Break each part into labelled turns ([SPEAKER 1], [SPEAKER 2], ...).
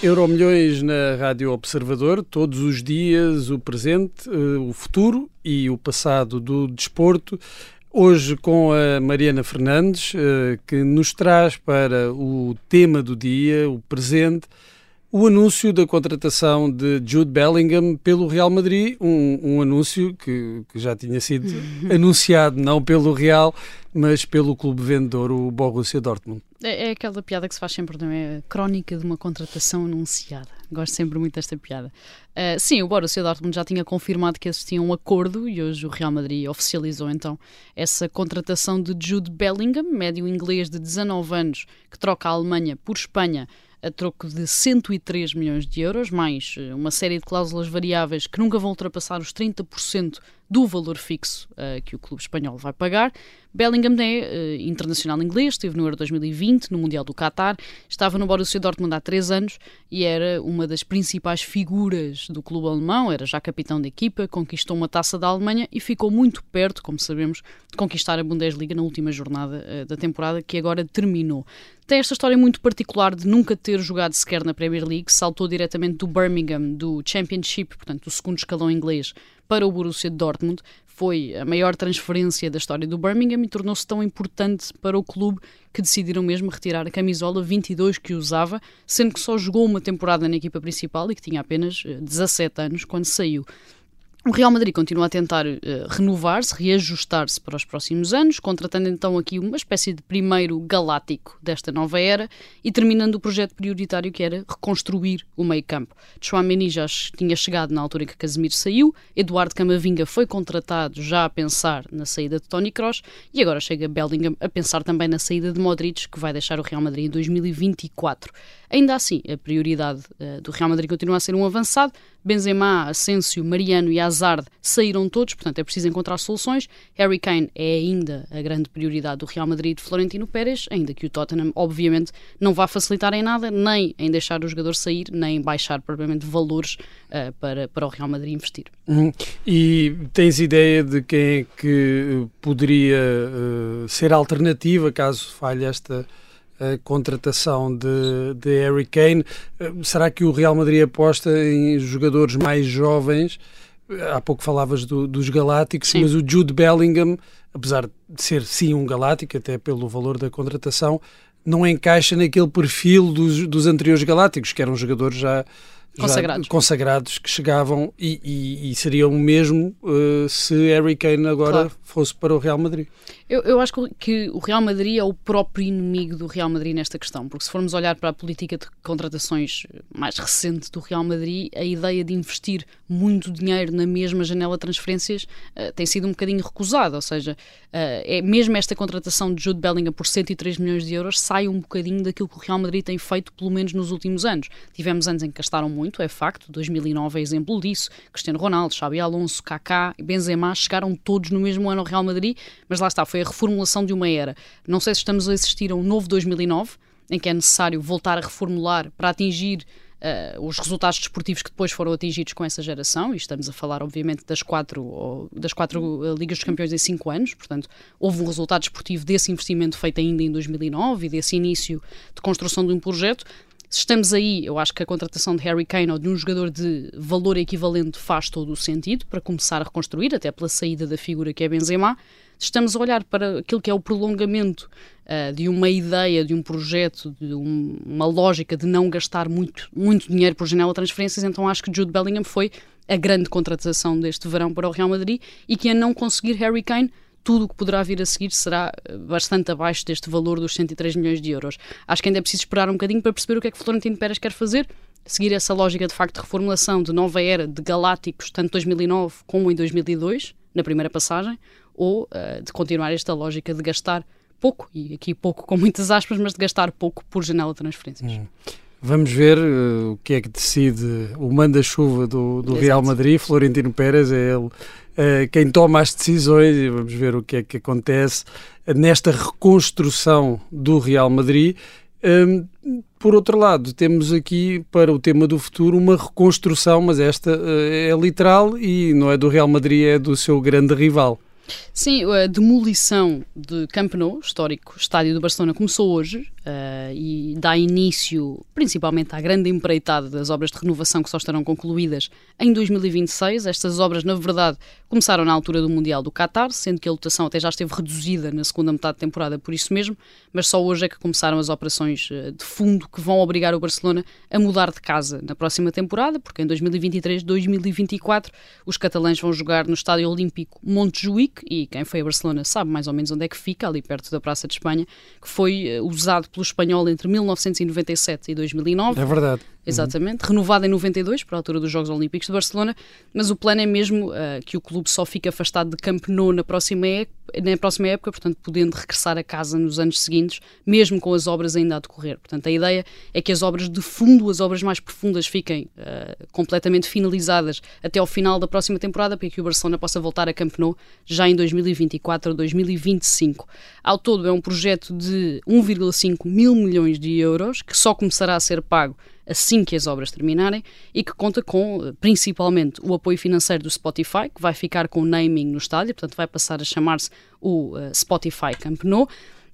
[SPEAKER 1] Euromilhões na Rádio Observador, todos os dias, o presente, eh, o futuro e o passado do desporto. Hoje com a Mariana Fernandes, eh, que nos traz para o tema do dia, o presente, o anúncio da contratação de Jude Bellingham pelo Real Madrid, um, um anúncio que, que, já tinha sido anunciado não pelo Real, mas pelo clube vendedor, o Borussia Dortmund.
[SPEAKER 2] É, é, aquela piada que se faz sempre, não é? Crónica de uma contratação anunciada. Gosto sempre muito desta piada. Uh, sim, o Borussia Dortmund já tinha confirmado que existia um acordo e hoje o Real Madrid oficializou então essa contratação de Jude Bellingham, médio inglês de 19 anos, que troca a Alemanha por Espanha a troco de 103 milhões de euros, mais eh, uma série de cláusulas variáveis que nunca vão ultrapassar os 30% do valor fixo uh, que o clube espanhol vai pagar. Bellingham é uh, internacional inglês, esteve no Euro 2020, no Mundial do Qatar, estava no Borussia Dortmund há três anos e era uma das principais figuras do clube alemão, era já capitão da equipa, conquistou uma taça da Alemanha e ficou muito perto, como sabemos, de conquistar a Bundesliga na última jornada uh, da temporada que agora terminou. Tem esta história muito particular de nunca ter jogado sequer na Premier League, saltou diretamente do Birmingham, do Championship, portanto, do segundo escalão inglês, para o Borussia Dortmund. Foi a maior transferência da história do Birmingham e tornou-se tão importante para o clube que decidiram mesmo retirar a camisola 22 que usava, sendo que só jogou uma temporada na equipa principal e que tinha apenas 17 eh, anos quando saiu. O Real Madrid continua a tentar uh, renovar-se, reajustar-se para os próximos anos, contratando então aqui uma espécie de primeiro galáctico desta nova era e terminando o projeto prioritário que era reconstruir o meio-campo. Chouameni já tinha chegado na altura em que Casemiro saiu, Eduardo Camavinga foi contratado já a pensar na saída de Tony Kroos e agora chega Bellingham a pensar também na saída de Modric, que vai deixar o Real Madrid em 2024. Ainda assim, a prioridade uh, do Real Madrid continua a ser um avançado. Benzema, Asensio, Mariano e Hazard saíram todos, portanto é preciso encontrar soluções. Harry Kane é ainda a grande prioridade do Real Madrid de Florentino Pérez, ainda que o Tottenham, obviamente, não vá facilitar em nada, nem em deixar o jogador sair, nem em baixar propriamente valores uh, para, para o Real Madrid investir.
[SPEAKER 1] Uhum. E tens ideia de quem é que poderia uh, ser alternativa caso falhe esta a contratação de, de Harry Kane. Eh, será que o Real Madrid aposta em jogadores mais jovens? Há pouco falavas do, dos Galácticos, mas o Jude Bellingham, apesar de ser sim um Galáctico, até pelo valor da contratação, não encaixa naquele perfil dos, dos anteriores Galácticos, que eram jogadores já
[SPEAKER 2] consagrados,
[SPEAKER 1] consagrados que chegavam e, e, e seriam o mesmo uh, se Harry Kane agora claro. fosse para o Real Madrid.
[SPEAKER 2] Eu, eu acho que o Real Madrid é o próprio inimigo do Real Madrid nesta questão, porque se formos olhar para a política de contratações mais recente do Real Madrid, a ideia de investir muito dinheiro na mesma janela de transferências uh, tem sido um bocadinho recusada, ou seja, uh, é mesmo esta contratação de Jude Bellingham por 103 milhões de euros sai um bocadinho daquilo que o Real Madrid tem feito, pelo menos nos últimos anos. Tivemos anos em que gastaram muito, é facto, 2009 é exemplo disso, Cristiano Ronaldo, Xabi Alonso, Kaká e Benzema chegaram todos no mesmo ano ao Real Madrid, mas lá está, foi a reformulação de uma era. Não sei se estamos a assistir a um novo 2009, em que é necessário voltar a reformular para atingir Uh, os resultados desportivos que depois foram atingidos com essa geração, e estamos a falar, obviamente, das quatro, das quatro uh, Ligas dos Campeões em cinco anos, portanto, houve um resultado desportivo desse investimento feito ainda em 2009 e desse início de construção de um projeto. Se estamos aí, eu acho que a contratação de Harry Kane ou de um jogador de valor equivalente faz todo o sentido para começar a reconstruir, até pela saída da figura que é Benzema. Estamos a olhar para aquilo que é o prolongamento uh, de uma ideia, de um projeto, de um, uma lógica de não gastar muito, muito dinheiro por janela de transferências, então acho que Jude Bellingham foi a grande contratação deste verão para o Real Madrid e que a não conseguir Harry Kane tudo o que poderá vir a seguir será eh, bastante abaixo deste valor dos 103 milhões de euros. Acho que ainda é preciso esperar um bocadinho para perceber o que é que Florentino Pérez quer fazer, seguir essa lógica de facto de reformulação de nova era de Galácticos, tanto 2009 como em 2002, na primeira passagem, ou uh, de continuar esta lógica de gastar pouco, e aqui pouco com muitas aspas, mas de gastar pouco por janela de transferências. Hum.
[SPEAKER 1] Vamos ver uh, o que é que decide o manda-chuva do, do Real Madrid, Florentino Pérez, é ele quem toma as decisões e vamos ver o que é que acontece nesta reconstrução do Real Madrid. Um, por outro lado, temos aqui para o tema do futuro uma reconstrução, mas esta uh, é literal e não é do Real Madrid, é do seu grande rival.
[SPEAKER 2] Sim, a demolição de Camp Nou, histórico estádio do Barcelona, começou hoje uh, e dá início principalmente à grande empreitada das obras de renovação que só estarão concluídas em 2026. Estas obras, na verdade, começaram na altura do Mundial do Qatar, sendo que a lotação até já esteve reduzida na segunda metade da temporada por isso mesmo, mas só hoje é que começaram as operações uh, de fundo que vão obrigar o Barcelona a mudar de casa na próxima temporada, porque em 2023-2024 os catalães vão jogar no Estádio Olímpico Montjuic e quem foi a Barcelona sabe mais ou menos onde é que fica, ali perto da Praça de Espanha, que foi uh, usado pelo espanhol entre 1997 e 2009.
[SPEAKER 1] É verdade.
[SPEAKER 2] Exatamente, uhum. renovado em 92, para a altura dos Jogos Olímpicos de Barcelona, mas o plano é mesmo uh, que o clube só fique afastado de Camp Nou na próxima, na próxima época, portanto, podendo regressar a casa nos anos seguintes, mesmo com as obras ainda a decorrer. Portanto, a ideia é que as obras de fundo, as obras mais profundas, fiquem uh, completamente finalizadas até ao final da próxima temporada, para que o Barcelona possa voltar a Camp Nou já em 2024 ou 2025. Ao todo, é um projeto de 1,5 mil milhões de euros, que só começará a ser pago assim que as obras terminarem e que conta com, eh, principalmente, o apoio financeiro do Spotify, que vai ficar com o naming no estádio, portanto vai passar a chamar-se o uh, Spotify Camp Nou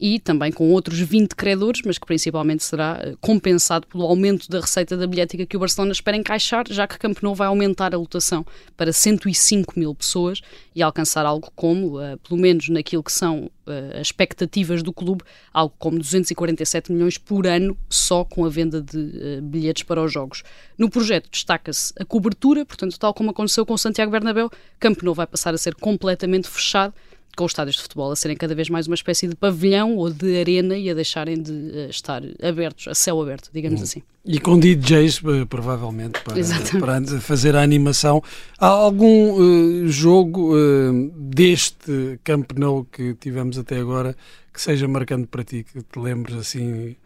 [SPEAKER 2] e também com outros 20 credores, mas que principalmente será eh, compensado pelo aumento da receita da bilhética que o Barcelona espera encaixar, já que Camp Nou vai aumentar a lotação para 105 mil pessoas e alcançar algo como, uh, pelo menos naquilo que são uh, as expectativas do clube, algo como 247 milhões por ano só com a venda de bilhetes para os jogos. No projeto destaca-se a cobertura, portanto, tal como aconteceu com o Santiago Bernabéu, Camp Nou vai passar a ser completamente fechado com os estádios de futebol a serem cada vez mais uma espécie de pavilhão ou de arena e a deixarem de uh, estar abertos, a céu aberto, digamos hum. assim.
[SPEAKER 1] E com DJs, eh, provavelmente, para, para, fazer a animação. Há algum uh, jogo uh, deste Camp Nou que tivemos até agora que seja marcante para ti, que te lembres assim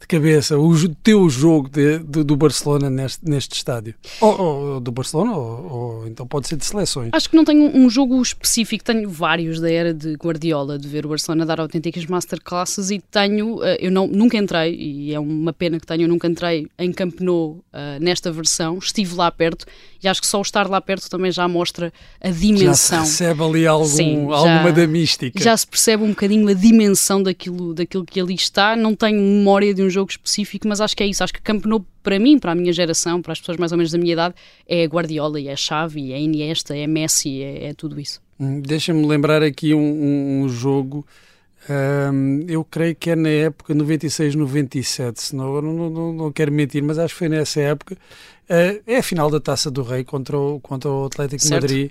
[SPEAKER 1] de cabeça o teu jogo de, de, do Barcelona neste, neste estádio? Ou, ou do Barcelona, ou, ou, então pode ser de seleções?
[SPEAKER 2] Acho que não tenho um jogo específico, tenho vários da era de Guardiola, de ver o Barcelona dar autênticas masterclasses e tenho, eh, eu não, nunca entrei, e é uma pena que tenho, eu nunca entrei em Camp Nou uh, nesta versão, estive lá perto e acho que só o estar lá perto também já mostra a dimensão.
[SPEAKER 1] Já se percebe ali algum, Sim, alguma já, da mística.
[SPEAKER 2] Já se percebe um bocadinho a dimensão daquilo, daquilo que ali está, não tenho memória de um jogo específico, mas acho que é isso. Acho que Camp Nou, para mim, para a minha geração, para as pessoas mais ou menos da minha idade, é Guardiola, e é Xavi, é Iniesta, é Messi, é, é tudo isso.
[SPEAKER 1] Hum, deixa-me lembrar aqui um, um, um jogo. Eu creio que é na época 96, 97, senão não, não, não quero mentir, mas acho que foi nessa época. Uh, é a final da Taça do Rei contra o, contra o Atlético de Madrid.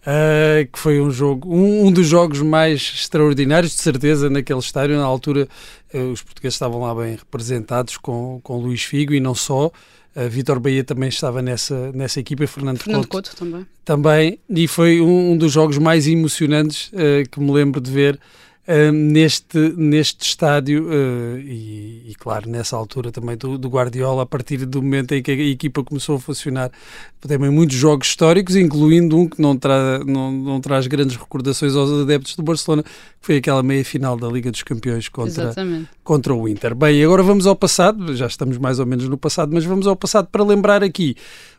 [SPEAKER 1] Uh, que foi um jogo, um, um, dos jogos mais extraordinários, de certeza, naquele estádio. Na altura, uh, os portugueses estavam lá bem representados com, com Luís Figo e não só. Uh, Vitor Bahia também estava nessa, nessa equipa, Fernando,
[SPEAKER 2] Fernando Couto, Couto também.
[SPEAKER 1] Também, e foi um, um dos jogos mais emocionantes que me lembro de ver neste, neste estádio uh, e, e, claro, nessa altura também do, do, Guardiola, a partir do momento em que a equipa começou a funcionar, também muitos jogos históricos, incluindo um que não, tra, não, não traz grandes recordações aos adeptos do Barcelona, que foi aquela meia-final da Liga dos Campeões contra, contra o Inter. Bem, agora vamos ao passado, já estamos mais ou menos no passado, mas vamos ao passado para lembrar aqui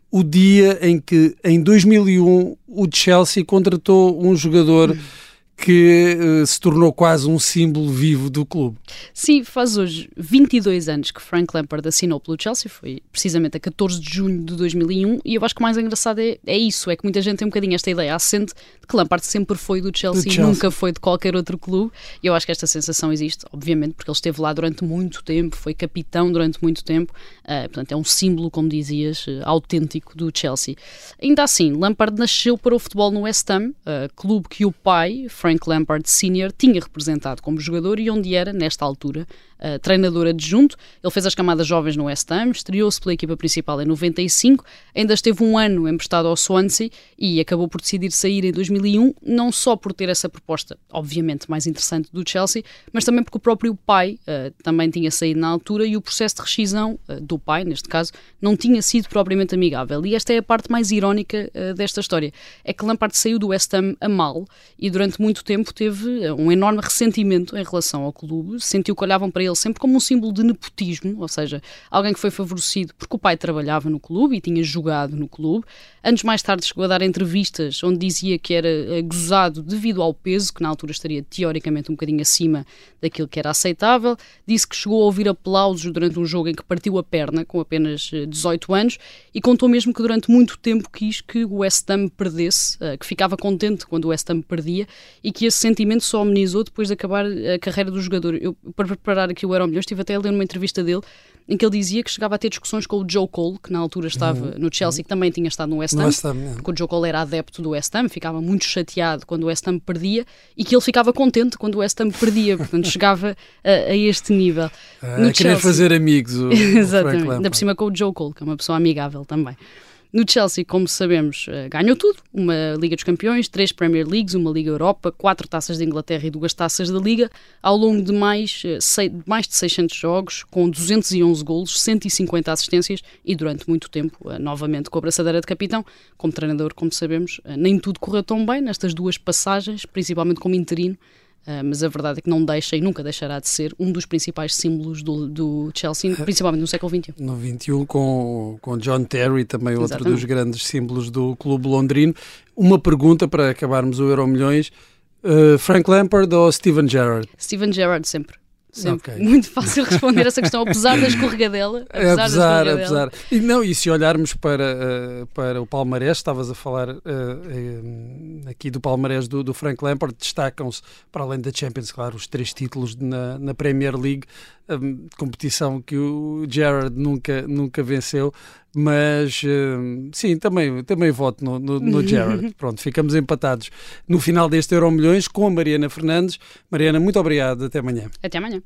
[SPEAKER 1] o dia em que, em 2001, o Chelsea contratou um jogador... Hum que uh, se tornou quase um símbolo vivo do clube.
[SPEAKER 2] Sim, faz hoje 22 anos que Frank Lampard assinou pelo Chelsea, foi precisamente a 14 de junho de 2001, e eu acho que o mais engraçado é, é isso, é que muita gente tem um bocadinho esta ideia assente de que Lampard sempre foi do Chelsea, do Chelsea. nunca foi de qualquer outro clube, e eu acho que esta sensação existe, obviamente, porque ele esteve lá durante muito tempo, foi capitão durante muito tempo, uh, portanto é um símbolo, como dizias, uh, autêntico do Chelsea. Ainda assim, Lampard nasceu para o futebol no West Ham, clube que o pai, Frank Frank Lampard Sr. tinha representado como jogador e onde era, nesta altura, uh, treinador adjunto. Ele fez as camadas jovens no West Ham, estreou-se pela equipa principal em 95, ainda esteve um ano emprestado ao Swansea e acabou por decidir sair em 2001, não só por ter essa proposta, obviamente, mais interessante do Chelsea, mas também porque o próprio pai uh, também tinha saído na altura e o processo de rescisão uh, do pai, neste caso, não tinha sido propriamente amigável. E esta é a parte mais irónica uh, desta história. É que Lampard saiu do West Ham a mal e durante muito tempo teve eh, um enorme ressentimento em relação ao clube, sentiu que olhavam para ele sempre como um símbolo de nepotismo, ou seja, alguém que foi favorecido porque o pai trabalhava no clube e tinha jogado no clube. Anos mais tarde chegou a dar entrevistas onde dizia que era eh, gozado devido ao peso, que na altura estaria teoricamente um bocadinho acima daquilo que era aceitável. Disse que chegou a ouvir aplausos durante um jogo em que partiu a perna, com apenas 18 anos, e contou mesmo que durante muito tempo quis que o West Ham perdesse, que ficava contente quando o West Ham perdia e que esse sentimento só amenizou depois de acabar a carreira do jogador. Eu, para preparar aqui o Euro Milhões, estive até a ler uma entrevista dele em que ele dizia que chegava a ter discussões com o Joe Cole, que na altura estava uhum. no Chelsea, que também tinha estado no West Ham, West Ham é. porque o Joe Cole era adepto do West Ham, ficava muito chateado quando o West Ham perdia e que ele ficava contente quando o West Ham perdia, portanto chegava a, a este nível.
[SPEAKER 1] Ah, no querer Chelsea, fazer amigos. O,
[SPEAKER 2] Exatamente, ainda por cima com o Joe Cole, que é uma pessoa amigável também. No Chelsea, como sabemos, eh, ganhou tudo: uma Liga dos Campeões, três Premier Leagues, uma Liga Europa, quatro taças de Inglaterra e duas taças da Liga, ao longo de mais, eh, mais de 600 jogos, com 211 golos, 150 assistências e durante muito tempo, eh, novamente com a braçadeira de capitão. Como treinador, como sabemos, nem tudo correu tão bem nestas duas passagens, principalmente como interino. Uh, mas a verdade é que não deixa e nunca deixará de ser um dos principais símbolos do, do Chelsea, principalmente no século XXI.
[SPEAKER 1] No XXI, com, com John Terry, também outro Exatamente. dos grandes símbolos do clube londrino. Uma pergunta para acabarmos o Euro Milhões: uh, Frank Lampard ou Steven Gerrard?
[SPEAKER 2] Steven Gerrard sempre. Sempre. Okay. Muito fácil responder essa questão, apesar da escorregadela.
[SPEAKER 1] Apesar, apesar, da apesar. E, não, e se olharmos para, uh, para o Palmarés, estavas a falar uh, uh, aqui do Palmarés do, do Frank Lampard, destacam-se, para além da Champions, claro, os três títulos na, na Premier League, um, competição que o Gerard nunca, nunca venceu, mas sim, também, também voto no, no, no Gerard. Pronto, ficamos empatados no final deste Euro Milhões com a Mariana Fernandes. Mariana, muito obrigado, até amanhã.
[SPEAKER 2] Até amanhã.